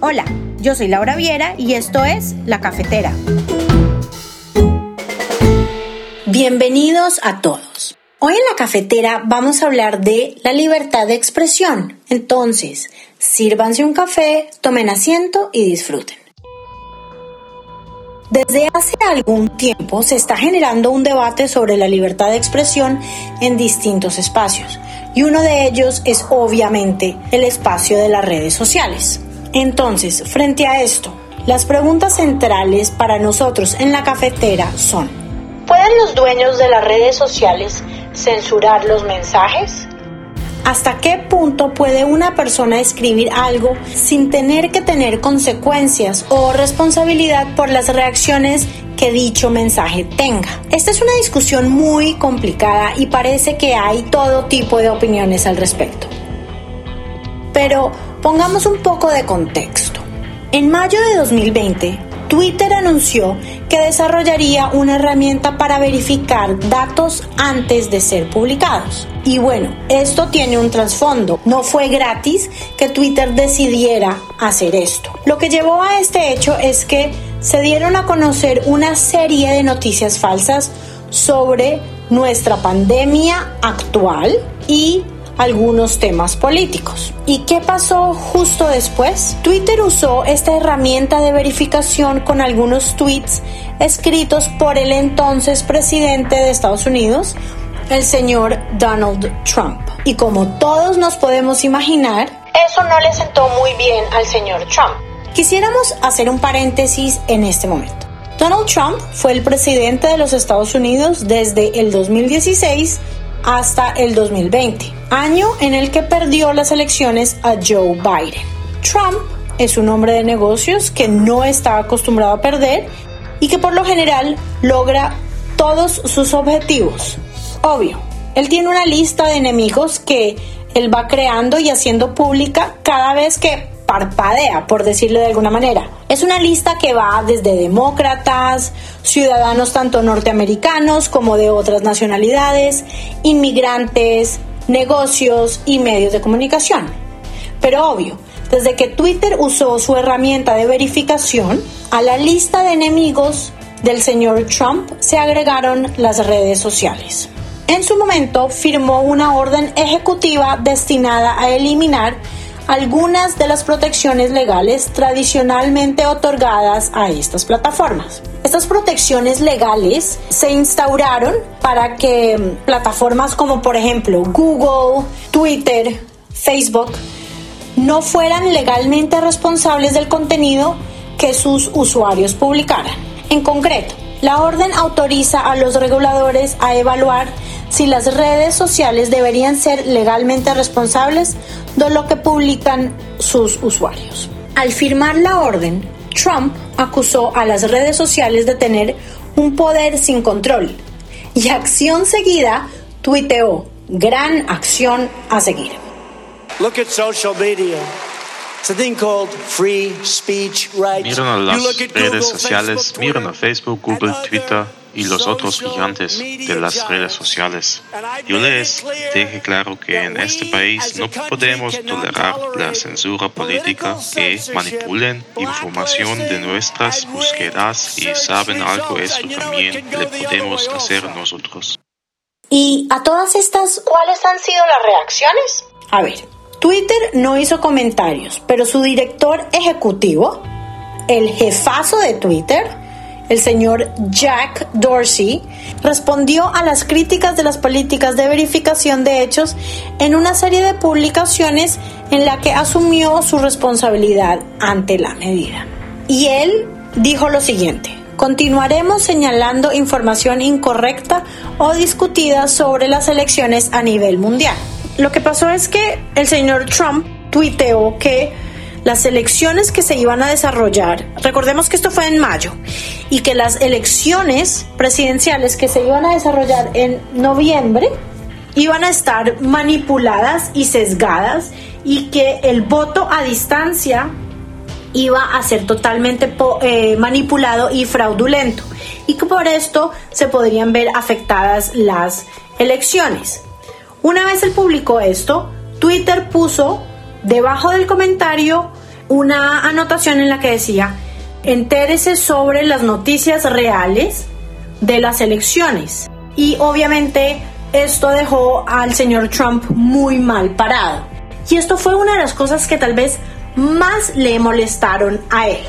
Hola, yo soy Laura Viera y esto es La Cafetera. Bienvenidos a todos. Hoy en la cafetera vamos a hablar de la libertad de expresión. Entonces, sírvanse un café, tomen asiento y disfruten. Desde hace algún tiempo se está generando un debate sobre la libertad de expresión en distintos espacios y uno de ellos es obviamente el espacio de las redes sociales. Entonces, frente a esto, las preguntas centrales para nosotros en la cafetera son, ¿pueden los dueños de las redes sociales censurar los mensajes? ¿Hasta qué punto puede una persona escribir algo sin tener que tener consecuencias o responsabilidad por las reacciones que dicho mensaje tenga? Esta es una discusión muy complicada y parece que hay todo tipo de opiniones al respecto. Pero pongamos un poco de contexto. En mayo de 2020, Twitter anunció que desarrollaría una herramienta para verificar datos antes de ser publicados. Y bueno, esto tiene un trasfondo. No fue gratis que Twitter decidiera hacer esto. Lo que llevó a este hecho es que se dieron a conocer una serie de noticias falsas sobre nuestra pandemia actual y algunos temas políticos. ¿Y qué pasó justo después? Twitter usó esta herramienta de verificación con algunos tweets escritos por el entonces presidente de Estados Unidos, el señor Donald Trump. Y como todos nos podemos imaginar, eso no le sentó muy bien al señor Trump. Quisiéramos hacer un paréntesis en este momento. Donald Trump fue el presidente de los Estados Unidos desde el 2016 hasta el 2020, año en el que perdió las elecciones a Joe Biden. Trump es un hombre de negocios que no está acostumbrado a perder y que por lo general logra todos sus objetivos. Obvio, él tiene una lista de enemigos que él va creando y haciendo pública cada vez que parpadea, por decirlo de alguna manera. Es una lista que va desde demócratas, ciudadanos tanto norteamericanos como de otras nacionalidades, inmigrantes, negocios y medios de comunicación. Pero obvio, desde que Twitter usó su herramienta de verificación, a la lista de enemigos del señor Trump se agregaron las redes sociales. En su momento firmó una orden ejecutiva destinada a eliminar algunas de las protecciones legales tradicionalmente otorgadas a estas plataformas. Estas protecciones legales se instauraron para que plataformas como por ejemplo Google, Twitter, Facebook no fueran legalmente responsables del contenido que sus usuarios publicaran. En concreto, la orden autoriza a los reguladores a evaluar si las redes sociales deberían ser legalmente responsables de lo que publican sus usuarios. Al firmar la orden, Trump acusó a las redes sociales de tener un poder sin control y acción seguida tuiteó, gran acción a seguir. Look at social media. Miren a las redes sociales, miren a Facebook, Google, Twitter y los otros gigantes de las redes sociales. Yo les dije claro que en este país no podemos tolerar la censura política que manipulen información de nuestras búsquedas y saben algo esto también le podemos hacer nosotros. ¿Y a todas estas cuáles han sido las reacciones? A ver, Twitter no hizo comentarios, pero su director ejecutivo, el jefazo de Twitter, el señor Jack Dorsey, respondió a las críticas de las políticas de verificación de hechos en una serie de publicaciones en la que asumió su responsabilidad ante la medida. Y él dijo lo siguiente. Continuaremos señalando información incorrecta o discutida sobre las elecciones a nivel mundial. Lo que pasó es que el señor Trump tuiteó que las elecciones que se iban a desarrollar, recordemos que esto fue en mayo, y que las elecciones presidenciales que se iban a desarrollar en noviembre iban a estar manipuladas y sesgadas y que el voto a distancia iba a ser totalmente eh, manipulado y fraudulento y que por esto se podrían ver afectadas las elecciones. Una vez él publicó esto, Twitter puso debajo del comentario una anotación en la que decía, entérese sobre las noticias reales de las elecciones. Y obviamente esto dejó al señor Trump muy mal parado. Y esto fue una de las cosas que tal vez más le molestaron a él.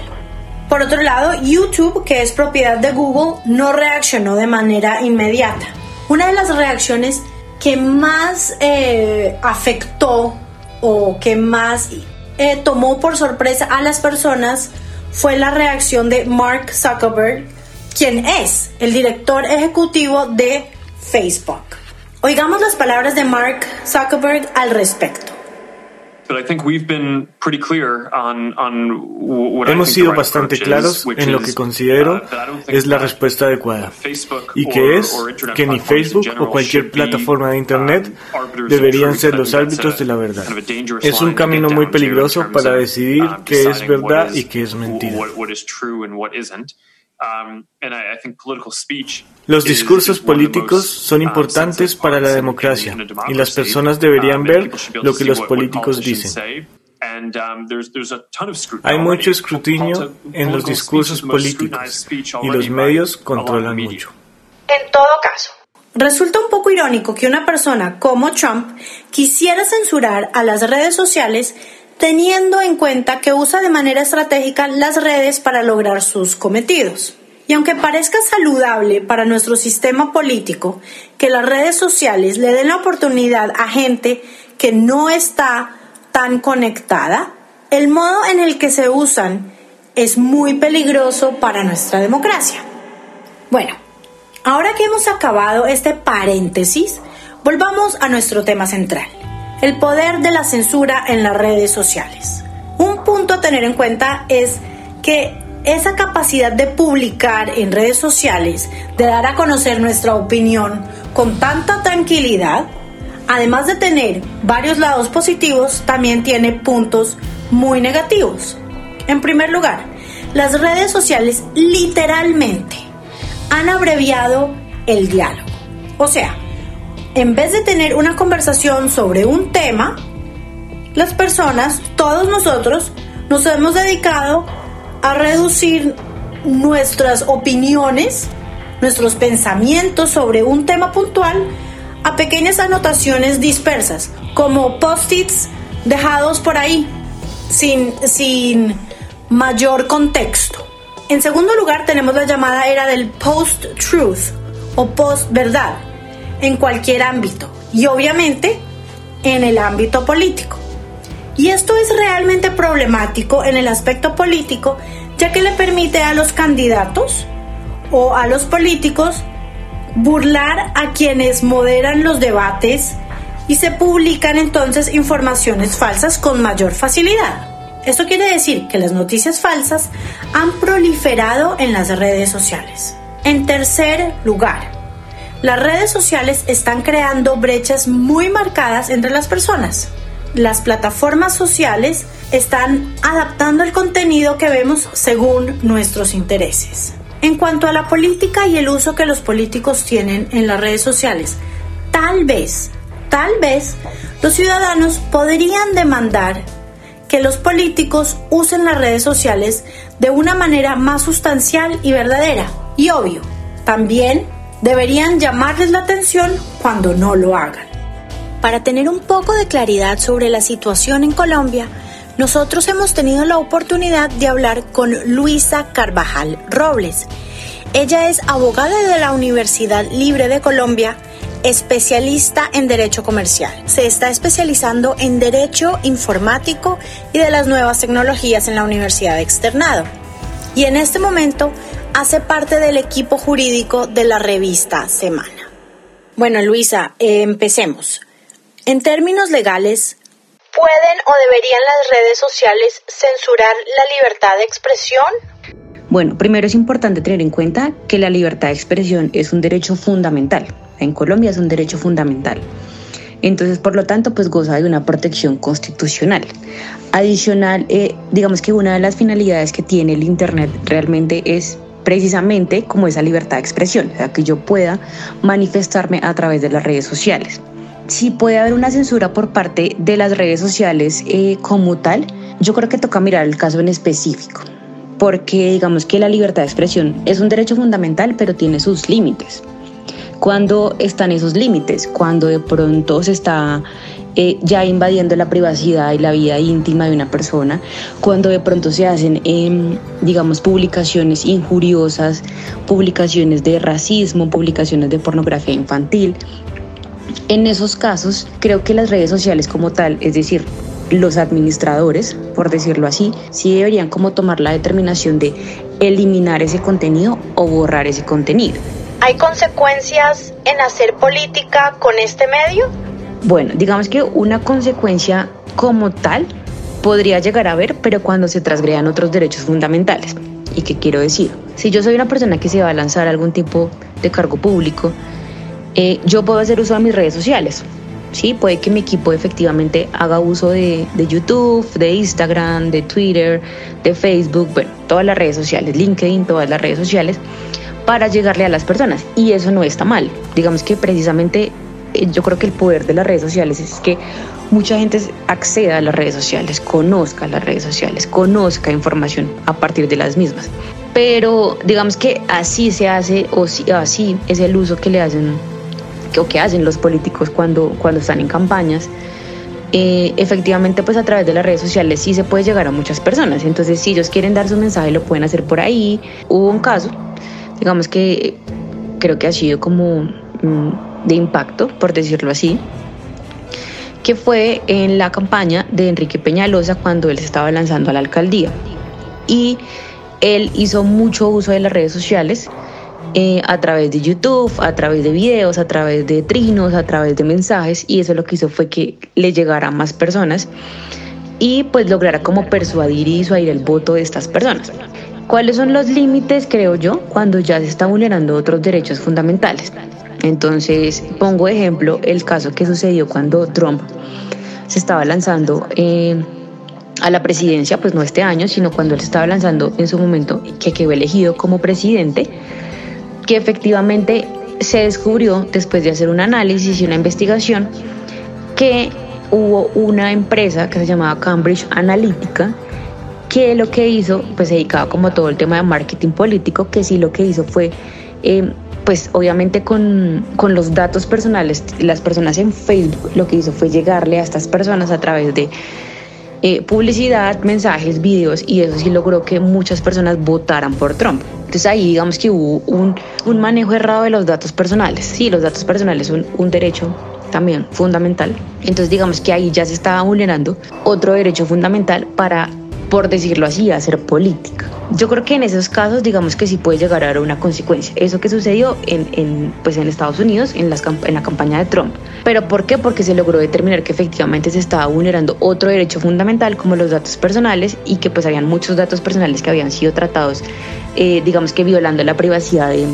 Por otro lado, YouTube, que es propiedad de Google, no reaccionó de manera inmediata. Una de las reacciones que más eh, afectó o que más eh, tomó por sorpresa a las personas fue la reacción de Mark Zuckerberg, quien es el director ejecutivo de Facebook. Oigamos las palabras de Mark Zuckerberg al respecto. Hemos sido bastante claros en lo que considero uh, es la respuesta adecuada y que es que ni Facebook o cualquier plataforma de Internet um, deberían ser los árbitros de la verdad. Es un camino muy peligroso para decidir um, qué es verdad y qué es mentira. Um, Los discursos políticos son uh, importantes para la democracia y las personas deberían uh, ver lo que los políticos dicen. Um, Hay mucho escrutinio en los discursos políticos y los medios controlan mucho. En todo caso, resulta un poco irónico que una persona como Trump quisiera censurar a las redes sociales teniendo en cuenta que usa de manera estratégica las redes para lograr sus cometidos. Y aunque parezca saludable para nuestro sistema político que las redes sociales le den la oportunidad a gente que no está tan conectada, el modo en el que se usan es muy peligroso para nuestra democracia. Bueno, ahora que hemos acabado este paréntesis, volvamos a nuestro tema central el poder de la censura en las redes sociales. Un punto a tener en cuenta es que esa capacidad de publicar en redes sociales, de dar a conocer nuestra opinión con tanta tranquilidad, además de tener varios lados positivos, también tiene puntos muy negativos. En primer lugar, las redes sociales literalmente han abreviado el diálogo. O sea, en vez de tener una conversación sobre un tema, las personas, todos nosotros, nos hemos dedicado a reducir nuestras opiniones, nuestros pensamientos sobre un tema puntual a pequeñas anotaciones dispersas, como post-its dejados por ahí, sin, sin mayor contexto. En segundo lugar, tenemos la llamada era del post-truth o post-verdad en cualquier ámbito y obviamente en el ámbito político. Y esto es realmente problemático en el aspecto político, ya que le permite a los candidatos o a los políticos burlar a quienes moderan los debates y se publican entonces informaciones falsas con mayor facilidad. Esto quiere decir que las noticias falsas han proliferado en las redes sociales. En tercer lugar, las redes sociales están creando brechas muy marcadas entre las personas. Las plataformas sociales están adaptando el contenido que vemos según nuestros intereses. En cuanto a la política y el uso que los políticos tienen en las redes sociales, tal vez, tal vez los ciudadanos podrían demandar que los políticos usen las redes sociales de una manera más sustancial y verdadera. Y obvio, también deberían llamarles la atención cuando no lo hagan. Para tener un poco de claridad sobre la situación en Colombia, nosotros hemos tenido la oportunidad de hablar con Luisa Carvajal Robles. Ella es abogada de la Universidad Libre de Colombia, especialista en Derecho Comercial. Se está especializando en Derecho Informático y de las nuevas tecnologías en la Universidad de Externado. Y en este momento hace parte del equipo jurídico de la revista Semana. Bueno, Luisa, eh, empecemos. En términos legales, ¿pueden o deberían las redes sociales censurar la libertad de expresión? Bueno, primero es importante tener en cuenta que la libertad de expresión es un derecho fundamental. En Colombia es un derecho fundamental. Entonces, por lo tanto, pues goza de una protección constitucional. Adicional, eh, digamos que una de las finalidades que tiene el Internet realmente es precisamente como esa libertad de expresión, o sea, que yo pueda manifestarme a través de las redes sociales. si puede haber una censura por parte de las redes sociales eh, como tal, yo creo que toca mirar el caso en específico, porque digamos que la libertad de expresión es un derecho fundamental, pero tiene sus límites. Cuando están esos límites? Cuando de pronto se está eh, ya invadiendo la privacidad y la vida íntima de una persona, cuando de pronto se hacen, em, digamos, publicaciones injuriosas, publicaciones de racismo, publicaciones de pornografía infantil. En esos casos, creo que las redes sociales como tal, es decir, los administradores, por decirlo así, sí deberían como tomar la determinación de eliminar ese contenido o borrar ese contenido. ¿Hay consecuencias en hacer política con este medio? Bueno, digamos que una consecuencia como tal podría llegar a haber, pero cuando se transgredan otros derechos fundamentales. ¿Y qué quiero decir? Si yo soy una persona que se va a lanzar algún tipo de cargo público, eh, yo puedo hacer uso de mis redes sociales. Sí, puede que mi equipo efectivamente haga uso de, de, YouTube, de Instagram, de Twitter, de Facebook, bueno, todas las redes sociales, LinkedIn, todas las redes sociales, para llegarle a las personas. Y eso no está mal. Digamos que precisamente eh, yo creo que el poder de las redes sociales es que mucha gente acceda a las redes sociales, conozca las redes sociales, conozca información a partir de las mismas. Pero digamos que así se hace o así es el uso que le hacen o que hacen los políticos cuando, cuando están en campañas. Eh, efectivamente, pues a través de las redes sociales sí se puede llegar a muchas personas. Entonces, si ellos quieren dar su mensaje, lo pueden hacer por ahí. Hubo un caso, digamos que creo que ha sido como mm, de impacto, por decirlo así, que fue en la campaña de Enrique Peñalosa cuando él se estaba lanzando a la alcaldía. Y él hizo mucho uso de las redes sociales eh, a través de YouTube, a través de videos, a través de trinos, a través de mensajes y eso lo que hizo fue que le llegara a más personas y pues lograra como persuadir y disuadir el voto de estas personas. ¿Cuáles son los límites, creo yo, cuando ya se está vulnerando otros derechos fundamentales? Entonces, pongo ejemplo el caso que sucedió cuando Trump se estaba lanzando eh, a la presidencia, pues no este año, sino cuando él estaba lanzando en su momento, que quedó elegido como presidente, que efectivamente se descubrió después de hacer un análisis y una investigación que hubo una empresa que se llamaba Cambridge Analytica que lo que hizo, pues se dedicaba como todo el tema de marketing político, que sí lo que hizo fue eh, pues obviamente con, los datos personales, las personas en Facebook lo que hizo fue llegarle a estas personas a través de eh, publicidad, mensajes, videos y eso sí logró que muchas personas votaran por Trump. Entonces ahí digamos que hubo un, un manejo errado de los datos personales. Sí, los datos personales son un derecho también fundamental. Entonces digamos que ahí ya se estaba vulnerando otro derecho fundamental para por decirlo así, hacer política. Yo creo que en esos casos, digamos que sí puede llegar a haber una consecuencia. Eso que sucedió en, pues en Estados Unidos, en, las, en la campaña de Trump. ¿Pero por qué? Porque se logró determinar que efectivamente se estaba vulnerando otro derecho fundamental como los datos personales y que pues habían muchos datos personales que habían sido tratados, eh, digamos que violando la privacidad de,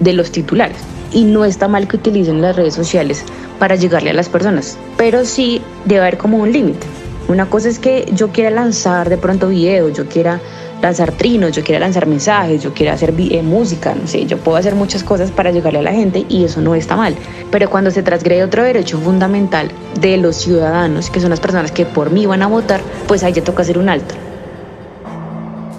de los titulares. Y no está mal que utilicen las redes sociales para llegarle a las personas, pero sí debe haber como un límite. Una cosa es que yo quiera lanzar de pronto videos, yo quiera lanzar trinos, yo quiera lanzar mensajes, yo quiera hacer eh, música, no sé, yo puedo hacer muchas cosas para llegarle a la gente y eso no está mal. Pero cuando se transgrede otro derecho fundamental de los ciudadanos, que son las personas que por mí van a votar, pues ahí ya toca hacer un alto.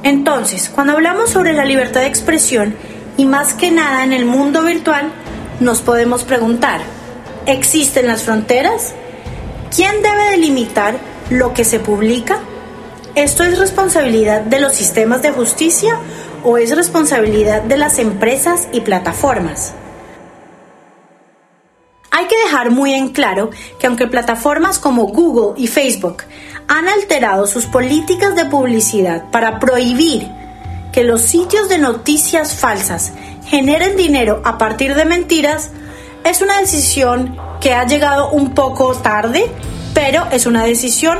Entonces, cuando hablamos sobre la libertad de expresión y más que nada en el mundo virtual, nos podemos preguntar, ¿existen las fronteras? ¿Quién debe delimitar lo que se publica? ¿Esto es responsabilidad de los sistemas de justicia o es responsabilidad de las empresas y plataformas? Hay que dejar muy en claro que aunque plataformas como Google y Facebook han alterado sus políticas de publicidad para prohibir que los sitios de noticias falsas generen dinero a partir de mentiras, es una decisión que ha llegado un poco tarde pero es una decisión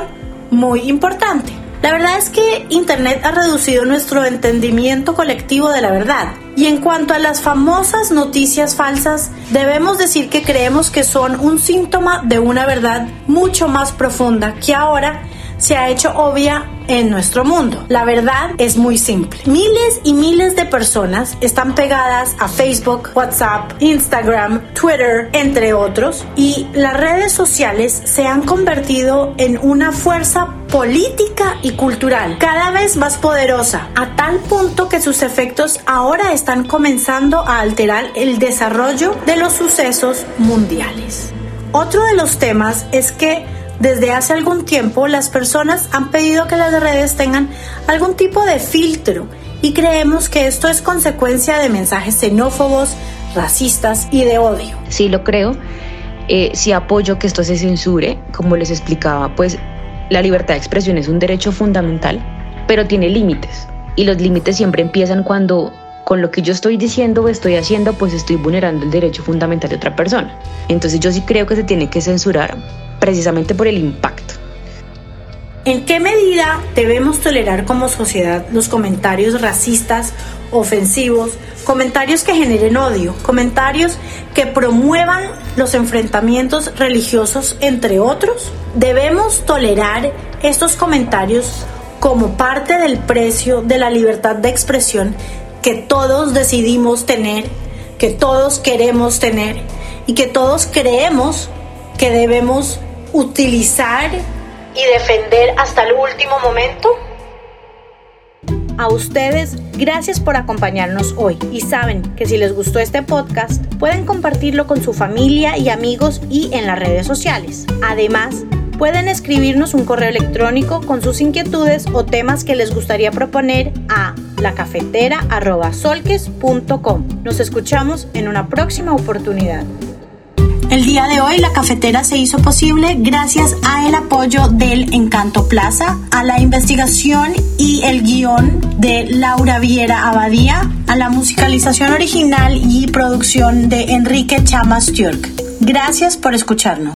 muy importante. La verdad es que Internet ha reducido nuestro entendimiento colectivo de la verdad. Y en cuanto a las famosas noticias falsas, debemos decir que creemos que son un síntoma de una verdad mucho más profunda que ahora se ha hecho obvia en nuestro mundo. La verdad es muy simple. Miles y miles de personas están pegadas a Facebook, WhatsApp, Instagram, Twitter, entre otros, y las redes sociales se han convertido en una fuerza política y cultural cada vez más poderosa, a tal punto que sus efectos ahora están comenzando a alterar el desarrollo de los sucesos mundiales. Otro de los temas es que desde hace algún tiempo las personas han pedido que las redes tengan algún tipo de filtro y creemos que esto es consecuencia de mensajes xenófobos, racistas y de odio. Sí, lo creo. Eh, sí apoyo que esto se censure. Como les explicaba, pues la libertad de expresión es un derecho fundamental, pero tiene límites. Y los límites siempre empiezan cuando con lo que yo estoy diciendo o estoy haciendo, pues estoy vulnerando el derecho fundamental de otra persona. Entonces yo sí creo que se tiene que censurar precisamente por el impacto. ¿En qué medida debemos tolerar como sociedad los comentarios racistas, ofensivos, comentarios que generen odio, comentarios que promuevan los enfrentamientos religiosos, entre otros? ¿Debemos tolerar estos comentarios como parte del precio de la libertad de expresión que todos decidimos tener, que todos queremos tener y que todos creemos que debemos utilizar y defender hasta el último momento? A ustedes, gracias por acompañarnos hoy y saben que si les gustó este podcast, pueden compartirlo con su familia y amigos y en las redes sociales. Además, Pueden escribirnos un correo electrónico con sus inquietudes o temas que les gustaría proponer a lacafetera.solques.com. Nos escuchamos en una próxima oportunidad. El día de hoy la cafetera se hizo posible gracias a el apoyo del Encanto Plaza, a la investigación y el guion de Laura Viera Abadía, a la musicalización original y producción de Enrique Chamas Turk. Gracias por escucharnos.